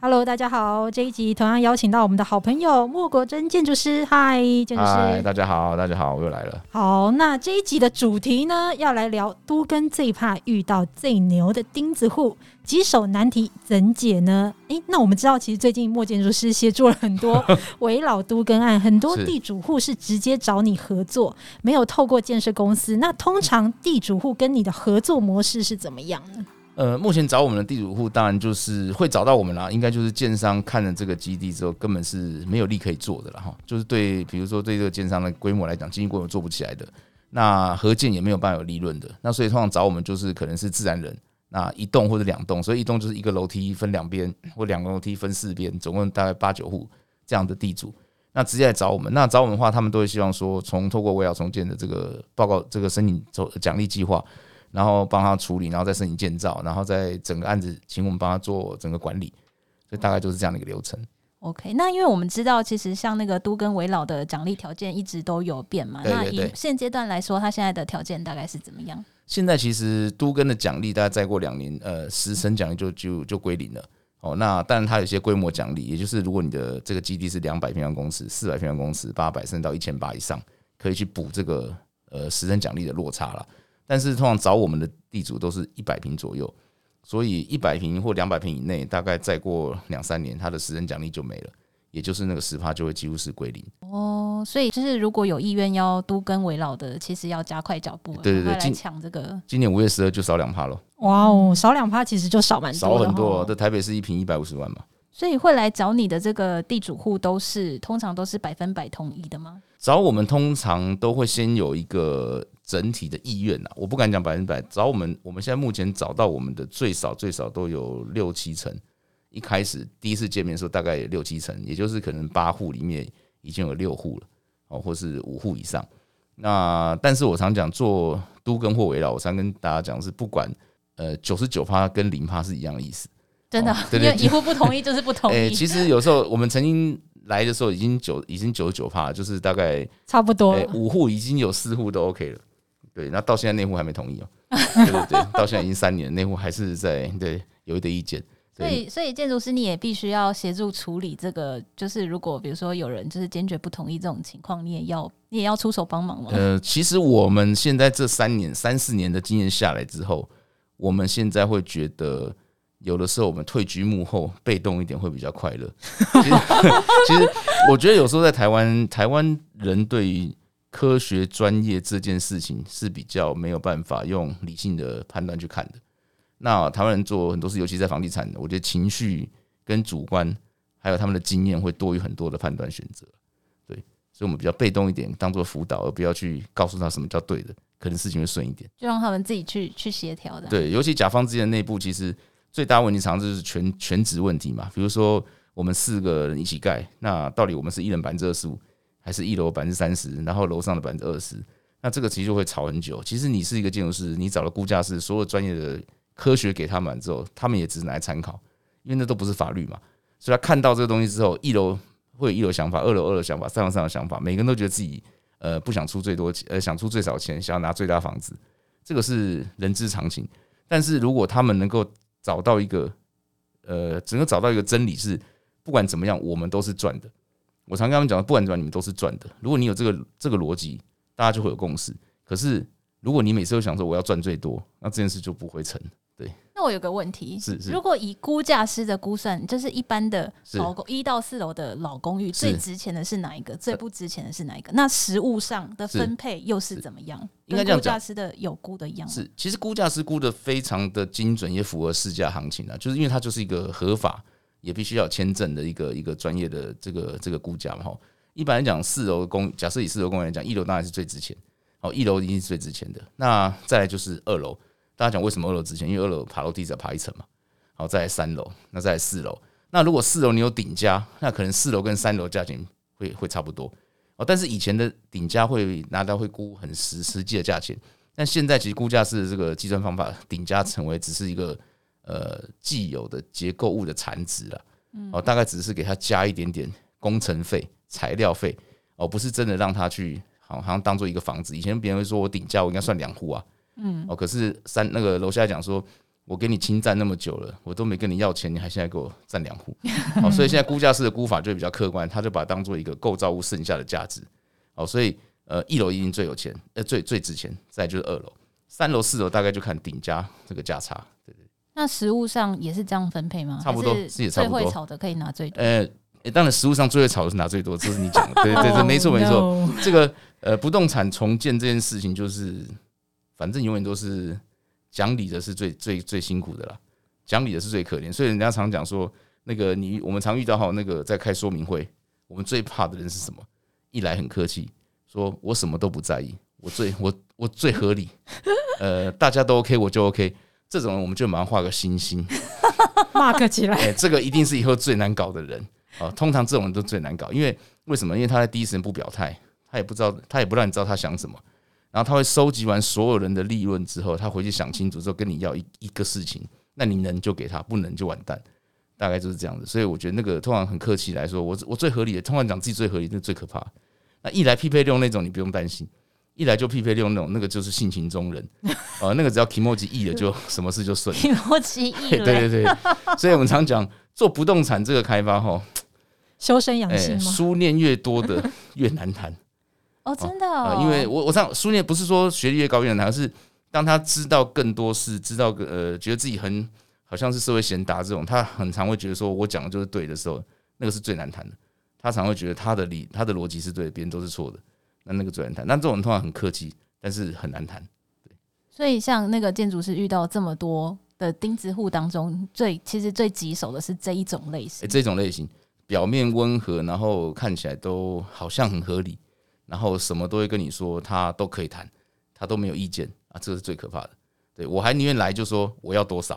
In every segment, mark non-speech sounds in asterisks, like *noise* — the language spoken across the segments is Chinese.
Hello，大家好，这一集同样邀请到我们的好朋友莫国珍建筑师。嗨，建筑师。嗨，大家好，大家好，我又来了。好，那这一集的主题呢，要来聊都更最怕遇到最牛的钉子户。棘手难题怎解呢？诶、欸，那我们知道，其实最近莫建筑师协助了很多 *laughs* 围老都更案，很多地主户是直接找你合作，没有透过建设公司。那通常地主户跟你的合作模式是怎么样呢？呃，目前找我们的地主户，当然就是会找到我们啦。应该就是建商看了这个基地之后，根本是没有利可以做的了哈。就是对，比如说对这个建商的规模来讲，经济规模做不起来的，那合建也没有办法有利润的。那所以通常找我们就是可能是自然人。那一栋或者两栋，所以一栋就是一个楼梯分两边，或两个楼梯分四边，总共大概八九户这样的地主，那直接来找我们。那找我们的话，他们都会希望说，从透过危老重建的这个报告、这个申请走奖励计划，然后帮他处理，然后再申请建造，然后再整个案子请我们帮他做整个管理，所以大概就是这样的一个流程。OK，那因为我们知道，其实像那个都跟围老的奖励条件一直都有变嘛，那以现阶段来说，他现在的条件大概是怎么样？现在其实都跟的奖励，大概再过两年，呃，十成奖励就就就归零了。哦，那当然它有些规模奖励，也就是如果你的这个基地是两百平方公尺、四百平方公尺、八百甚至到一千八以上，可以去补这个呃十成奖励的落差了。但是通常找我们的地主都是一百平左右，所以一百平或两百平以内，大概再过两三年，它的时程奖励就没了。也就是那个十趴就会几乎是归零哦，所以就是如果有意愿要都跟围绕的，其实要加快脚步，对对对，来抢这个今。年五月十二就少两趴了。哇哦，少两趴其实就少蛮多，少很多。这台北是一平一百五十万嘛，所以会来找你的这个地主户都是通常都是百分百同意的吗？找我们通常都会先有一个整体的意愿呐，我不敢讲百分之百。找我们，我们现在目前找到我们的最少最少都有六七成。一开始第一次见面的时候，大概有六七成，也就是可能八户里面已经有六户了，哦，或是五户以上。那但是我常讲做都跟或危老，我常跟大家讲是不管呃九十九趴跟零趴是一样的意思，真的，因为一户不同意就是不同意。欸，*laughs* 其实有时候我们曾经来的时候已经九已经九十九趴，就是大概差不多五户已经有四户都 OK 了，对，那到现在内户还没同意哦，*laughs* 对对对，到现在已经三年，内户还是在对有一点意见。所以，所以建筑师你也必须要协助处理这个。就是如果比如说有人就是坚决不同意这种情况，你也要你也要出手帮忙吗？呃，其实我们现在这三年、三四年的经验下来之后，我们现在会觉得，有的时候我们退居幕后，被动一点会比较快乐。其实，*laughs* 其实我觉得有时候在台湾，台湾人对于科学专业这件事情是比较没有办法用理性的判断去看的。那台湾人做很多事，尤其在房地产，我觉得情绪跟主观，还有他们的经验会多于很多的判断选择。对，所以我们比较被动一点，当做辅导，而不要去告诉他什么叫对的，可能事情会顺一点，就让他们自己去去协调的。对，尤其甲方之间的内部，其实最大问题常常就是全全职问题嘛。比如说我们四个人一起盖，那到底我们是一人百分之二十五，还是一楼百分之三十，然后楼上的百分之二十？那这个其实就会吵很久。其实你是一个建筑师，你找了估价师，所有专业的。科学给他们之后，他们也只是拿来参考，因为那都不是法律嘛。所以他看到这个东西之后，一楼会有一楼想法，二楼二楼想法，三楼三楼想法，每个人都觉得自己呃不想出最多钱，呃想出最少钱，想要拿最大房子，这个是人之常情。但是如果他们能够找到一个呃，整个找到一个真理是，不管怎么样，我们都是赚的。我常跟他们讲，不管怎么样，你们都是赚的。如果你有这个这个逻辑，大家就会有共识。可是如果你每次都想说我要赚最多，那这件事就不会成。对，那我有个问题，是是，如果以估价师的估算，就是一般的老公一到四楼的老公寓，最值钱的是哪一个？最不值钱的是哪一个？那实物上的分配又是怎么样？应该估价师的有估的一样。是，其实估价师估的非常的精准，也符合市价行情啊。就是因为它就是一个合法，也必须要签证的一个一个专业的这个这个估价嘛。哈，一般来讲，四楼公，假设以四楼公寓来讲，一楼当然是最值钱，哦，一楼一定是最值钱的。那再来就是二楼。大家讲为什么二楼值钱？因为二楼爬楼梯只要爬一层嘛。好，再来三楼，那再来四楼。那如果四楼你有顶加，那可能四楼跟三楼价钱会会差不多哦。但是以前的顶加会拿到会估很实实际的价钱，但现在其实估价是这个计算方法，顶加成为只是一个呃既有的结构物的残值了。哦，大概只是给他加一点点工程费、材料费哦，不是真的让他去好好像当做一个房子。以前别人会说我顶加，我应该算两户啊。嗯，哦，可是三那个楼下讲说，我给你侵占那么久了，我都没跟你要钱，你还现在给我占两户，哦，所以现在估价师的估法就比较客观，他就把它当做一个构造物剩下的价值，哦，所以呃，一楼一定最有钱，呃，最最值钱，再就是二楼，三楼四楼大概就看顶加这个价差，对对。那实物上也是这样分配吗？差不多，是也差不多。最会炒的可以拿最多。呃，当然实物上最会炒的是拿最多，这是你讲的，对对对，*laughs* 没错没错。这个呃，不动产重建这件事情，就是反正永远都是讲理的是最最最辛苦的啦，讲理的是最可怜。所以人家常讲说，那个你我们常遇到哈，那个在开说明会，我们最怕的人是什么？一来很客气，说我什么都不在意，我最我我最合理，呃，大家都 OK，我就 OK。这种人我们就马上画个星星，mark 起来。哎，这个一定是以后最难搞的人啊！通常这种人都最难搞，因为为什么？因为他在第一时间不表态，他也不知道，他也不让你知道他想什么。然后他会收集完所有人的利润之后，他回去想清楚之后跟你要一一个事情，那你能就给他，不能就完蛋，大概就是这样子。所以我觉得那个通常很客气来说，我我最合理的，通常讲自己最合理，那最可怕。那一来匹配六那种，你不用担心。一来就匹配六那种，那个就是性情中人，呃，*laughs* 那个只要 kimochi 易了，就什么事就顺。kimochi 易，对对对，所以我们常讲做不动产这个开发哈，*laughs* 修身养性吗？书念越多的越难谈。哦，真的哦，因为我我常书念不是说学历越高越难谈，而是当他知道更多事，知道个呃，觉得自己很好像是社会贤达这种，他很常会觉得说我讲的就是对的时候，那个是最难谈的。他常会觉得他的理他的逻辑是对的，别人都是错的。那那个最难谈，那这种人通常很客气，但是很难谈。对，所以像那个建筑师遇到这么多的钉子户当中，最其实最棘手的是这一种类型。欸，这种类型表面温和，然后看起来都好像很合理，然后什么都会跟你说，他都可以谈，他都没有意见啊，这个是最可怕的。对，我还宁愿来就说我要多少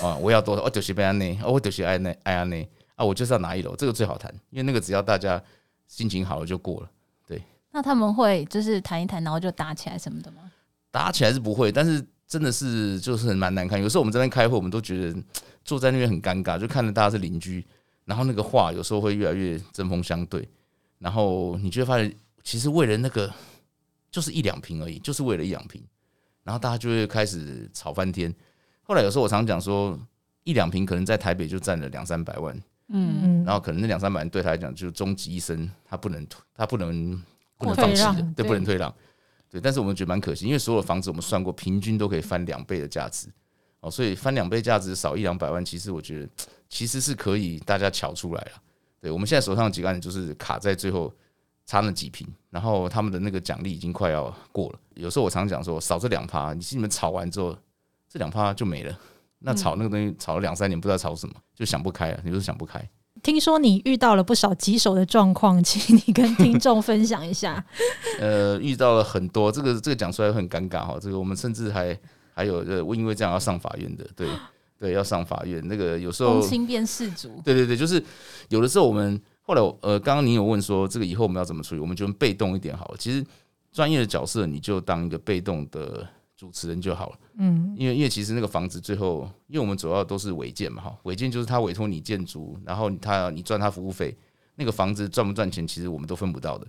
啊，*laughs* 我要多少，我就是被安内，我就是爱内爱安内啊，我就是要拿一楼，这个最好谈，因为那个只要大家心情好了就过了。对那他们会就是谈一谈，然后就打起来什么的吗？打起来是不会，但是真的是就是蛮难看。有时候我们在那边开会，我们都觉得坐在那边很尴尬，就看着大家是邻居，然后那个话有时候会越来越针锋相对，然后你就会发现，其实为了那个就是一两瓶而已，就是为了一两瓶，然后大家就会开始吵翻天。后来有时候我常讲说，一两瓶可能在台北就占了两三百万，嗯嗯，然后可能那两三百万对他来讲就是终极一生，他不能他不能。不能放弃的，对，不能退让，对。但是我们觉得蛮可惜，因为所有房子我们算过，平均都可以翻两倍的价值，哦，所以翻两倍价值少一两百万，其实我觉得其实是可以大家瞧出来了。对，我们现在手上几个案子就是卡在最后差那几瓶，然后他们的那个奖励已经快要过了。有时候我常讲说，少这两趴，你你们炒完之后，这两趴就没了。那炒那个东西炒了两三年，不知道炒什么，就想不开了，你就是想不开。听说你遇到了不少棘手的状况，请你跟听众分享一下。呃，遇到了很多，这个这个讲出来很尴尬哈。这个我们甚至还还有呃，因为这样要上法院的，对对，要上法院。那个有时候亲辨事主，对对对，就是有的时候我们后来呃，刚刚你有问说这个以后我们要怎么处理，我们就被动一点好了。其实专业的角色你就当一个被动的。主持人就好了，嗯，因为因为其实那个房子最后，因为我们主要都是违建嘛，哈，违建就是他委托你建筑，然后他你赚他服务费，那个房子赚不赚钱，其实我们都分不到的。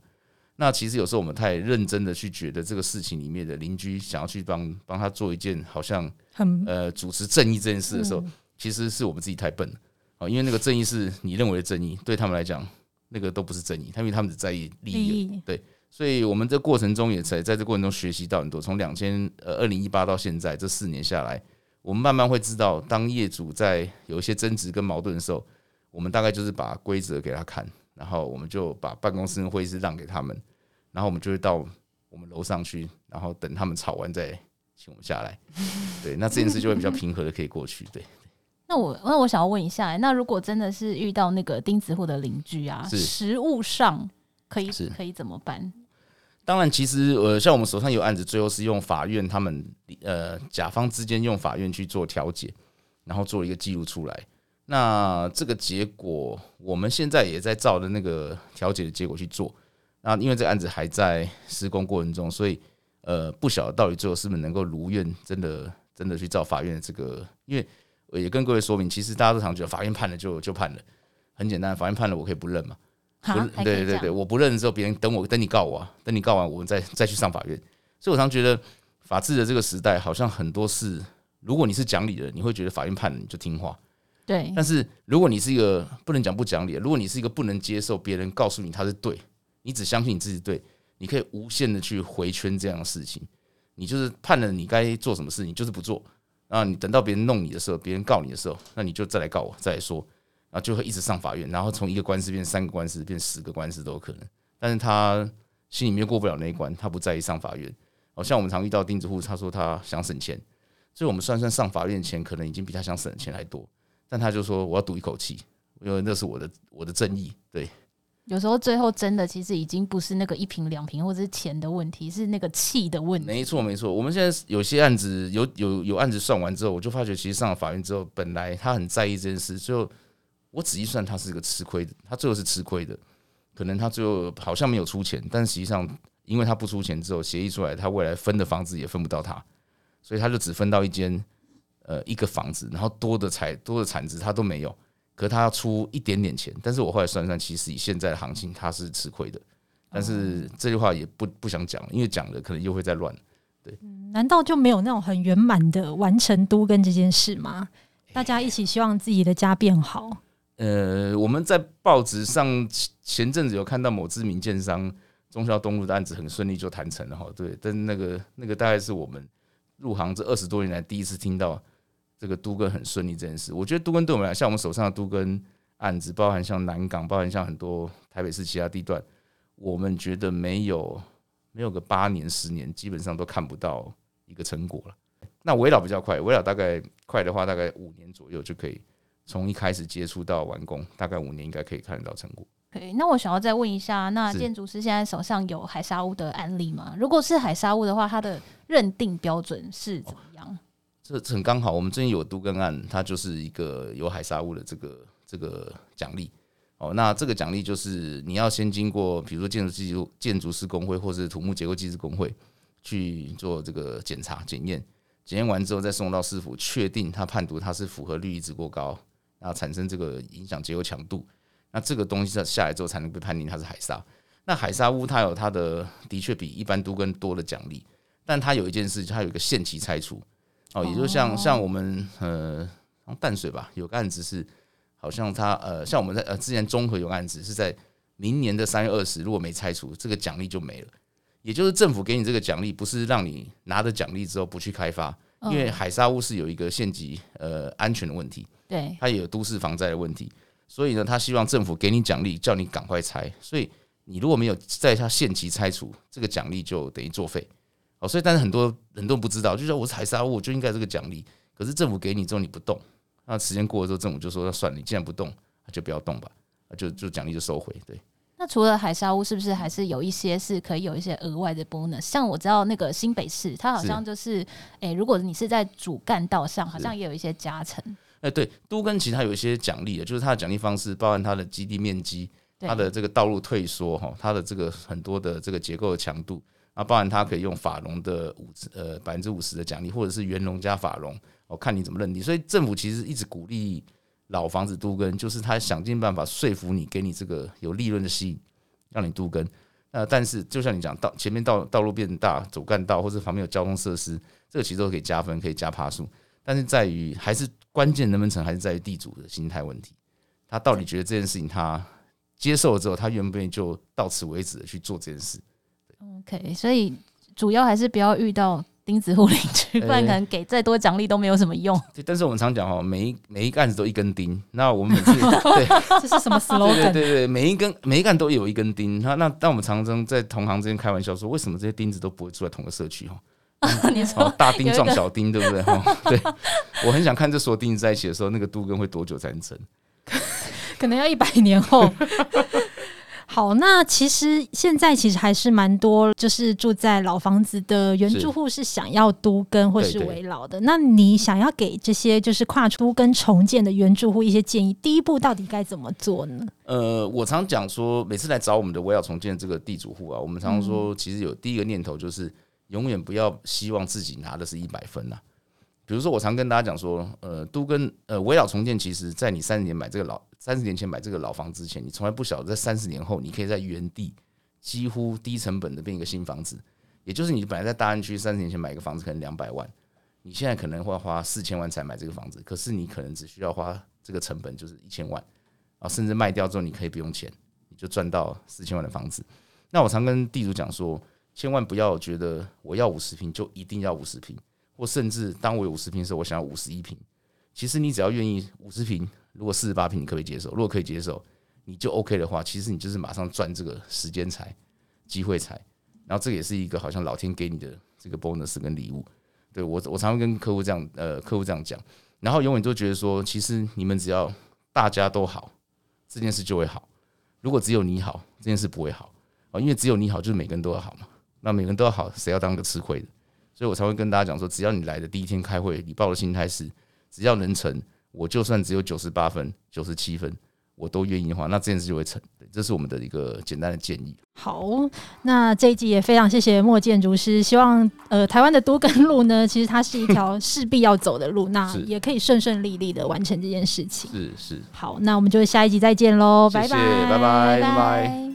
那其实有时候我们太认真的去觉得这个事情里面的邻居想要去帮帮他做一件好像很呃主持正义这件事的时候，其实是我们自己太笨了啊，因为那个正义是你认为的正义，对他们来讲那个都不是正义，他因为他们只在意利益，对。所以，我们这过程中也在在这过程中学习到很多。从两千呃二零一八到现在这四年下来，我们慢慢会知道，当业主在有一些争执跟矛盾的时候，我们大概就是把规则给他看，然后我们就把办公室跟会议室让给他们，然后我们就会到我们楼上去，然后等他们吵完再请我们下来。对，那这件事就会比较平和的可以过去。对。那我那我想要问一下，那如果真的是遇到那个钉子户的邻居啊，实物上可以可以怎么办？当然，其实呃，像我们手上有案子，最后是用法院他们呃甲方之间用法院去做调解，然后做一个记录出来。那这个结果，我们现在也在照着那个调解的结果去做。那因为这个案子还在施工过程中，所以呃，不晓得到底最后是不是能够如愿，真的真的去照法院的这个。因为也跟各位说明，其实大家都常觉得法院判了就就判了，很简单，法院判了我可以不认嘛。不，对对对，我不认的时候，别人等我等你告我啊，等你告完，我们再再去上法院。所以我常觉得法治的这个时代，好像很多事，如果你是讲理的，你会觉得法院判了你就听话。对。但是如果你是一个不能讲不讲理，如果你是一个不能接受别人告诉你他是对，你只相信你自己对，你可以无限的去回圈这样的事情。你就是判了你该做什么事，你就是不做。那你等到别人弄你的时候，别人告你的时候，那你就再来告我，再来说，然后就会一直上法院，然后从一个官司变三个官司，变十个官司都有可能。但是他心里面过不了那一关，他不在意上法院。好像我们常遇到钉子户，他说他想省钱，所以我们算算上法院钱，可能已经比他想省的钱还多。但他就说我要赌一口气，因为那是我的我的正义。对，有时候最后真的其实已经不是那个一瓶两瓶或者是钱的问题，是那个气的问题。没错没错，我们现在有些案子有有有案子算完之后，我就发觉其实上了法院之后，本来他很在意这件事，最后我仔细算，他是一个吃亏的，他最后是吃亏的。可能他最后好像没有出钱，但实际上。因为他不出钱之后，协议出来，他未来分的房子也分不到他，所以他就只分到一间，呃，一个房子，然后多的财多的产值他都没有，可是他要出一点点钱。但是我后来算算，其实以现在的行情，他是吃亏的。但是这句话也不不想讲，因为讲了可能又会再乱。对，难道就没有那种很圆满的完成都跟这件事吗？大家一起希望自己的家变好。呃，我们在报纸上前阵子有看到某知名建商。中孝东路的案子很顺利就谈成了哈，对，但那个那个大概是我们入行这二十多年来第一次听到这个都跟很顺利这件事。我觉得都跟对我们来，像我们手上的都跟案子，包含像南港，包含像很多台北市其他地段，我们觉得没有没有个八年十年，基本上都看不到一个成果了。那围绕比较快，围绕大概快的话，大概五年左右就可以从一开始接触到完工，大概五年应该可以看得到成果。可以，那我想要再问一下，那建筑师现在手上有海沙屋的案例吗？如果是海沙屋的话，它的认定标准是怎么样？哦、这很刚好，我们最近有都更案，它就是一个有海砂屋的这个这个奖励。哦，那这个奖励就是你要先经过，比如说建筑技术建筑师工会或是土木结构技师工会去做这个检查检验，检验完之后再送到市府确定他判读它是符合率一直过高，然后产生这个影响结构强度。那这个东西在下来之后才能被判定它是海砂。那海砂屋它有它的的确比一般都更多的奖励，但它有一件事，它有一个限期拆除哦，也就像像我们呃淡水吧，有个案子是好像他呃像我们在呃之前中和有个案子是在明年的三月二十，如果没拆除，这个奖励就没了。也就是政府给你这个奖励，不是让你拿着奖励之后不去开发，因为海沙屋是有一个县级呃安全的问题，对，它也有都市防灾的问题。所以呢，他希望政府给你奖励，叫你赶快拆。所以你如果没有在他限期拆除，这个奖励就等于作废。哦，所以但是很多很多人不知道，就说我是海沙屋，我就应该这个奖励。可是政府给你之后你不动，那时间过了之后，政府就说那算了，你既然不动，那就不要动吧，就就奖励就收回。对。那除了海沙屋，是不是还是有一些是可以有一些额外的 bonus？像我知道那个新北市，它好像就是，诶、欸，如果你是在主干道上，好像也有一些加成。哎，对，都跟其他有一些奖励的，就是它的奖励方式包含它的基地面积、它的这个道路退缩哈、它的这个很多的这个结构的强度啊，包含它可以用法容的五呃百分之五十的奖励，或者是原容加法容，我看你怎么认定。所以政府其实一直鼓励老房子都更，就是他想尽办法说服你，给你这个有利润的吸引，让你都更。呃，但是就像你讲，道前面道道路变大，主干道或者旁边有交通设施，这个其实都可以加分，可以加爬数。但是在于还是关键能不能成，还是在于地主的心态问题。他到底觉得这件事情他接受了之后，他愿不愿意就到此为止去做这件事？OK，所以主要还是不要遇到钉子户邻居，*laughs* 不然可能给再多奖励都没有什么用。*laughs* 对，但是我们常讲哦，每一每一个案子都一根钉。那我们每次 *laughs* 对，这是什么 slogan？对对对，每一根每一个案都有一根钉。那那但我们常常在同行之间开玩笑说，为什么这些钉子都不会住在同个社区哦？你说大钉撞小钉，对不对？哈对，我很想看这所钉子在一起的时候，那个杜根会多久才能成？可能要一百年后。好，那其实现在其实还是蛮多，就是住在老房子的原住户是想要都跟或是围老的。那你想要给这些就是跨出都更重建的原住户一些建议，第一步到底该怎么做呢？呃，我常讲说，每次来找我们的围老重建这个地主户啊，我们常常说，其实有第一个念头就是。永远不要希望自己拿的是一百分呐。比如说，我常跟大家讲说，呃，都跟呃，围绕重建，其实在你三十年买这个老三十年前买这个老房之前，你从来不晓得在三十年后，你可以在原地几乎低成本的变一个新房子。也就是你本来在大安区三十年前买一个房子可能两百万，你现在可能会花四千万才买这个房子，可是你可能只需要花这个成本就是一千万，啊，甚至卖掉之后你可以不用钱，你就赚到四千万的房子。那我常跟地主讲说，千万不要觉得我要五十坪就一定要五十坪，或甚至当我有五十平的时候，我想要五十一平。其实你只要愿意五十平，如果四十八平你可不可以接受？如果可以接受，你就 OK 的话，其实你就是马上赚这个时间财、机会财。然后这也是一个好像老天给你的这个 bonus 跟礼物。对我，我常会跟客户这样呃，客户这样讲，然后永远都觉得说，其实你们只要大家都好，这件事就会好。如果只有你好，这件事不会好啊，因为只有你好，就是每个人都要好嘛。那每个人都要好，谁要当个吃亏的？所以我才会跟大家讲说，只要你来的第一天开会，你抱的心态是，只要能成，我就算只有九十八分、九十七分。我都愿意的话，那这件事就会成。这是我们的一个简单的建议。好，那这一集也非常谢谢莫建筑师。希望呃，台湾的都更路呢，其实它是一条 *laughs* 势必要走的路，那也可以顺顺利利的完成这件事情。是是。好，那我们就下一集再见喽，拜拜，拜拜，拜拜。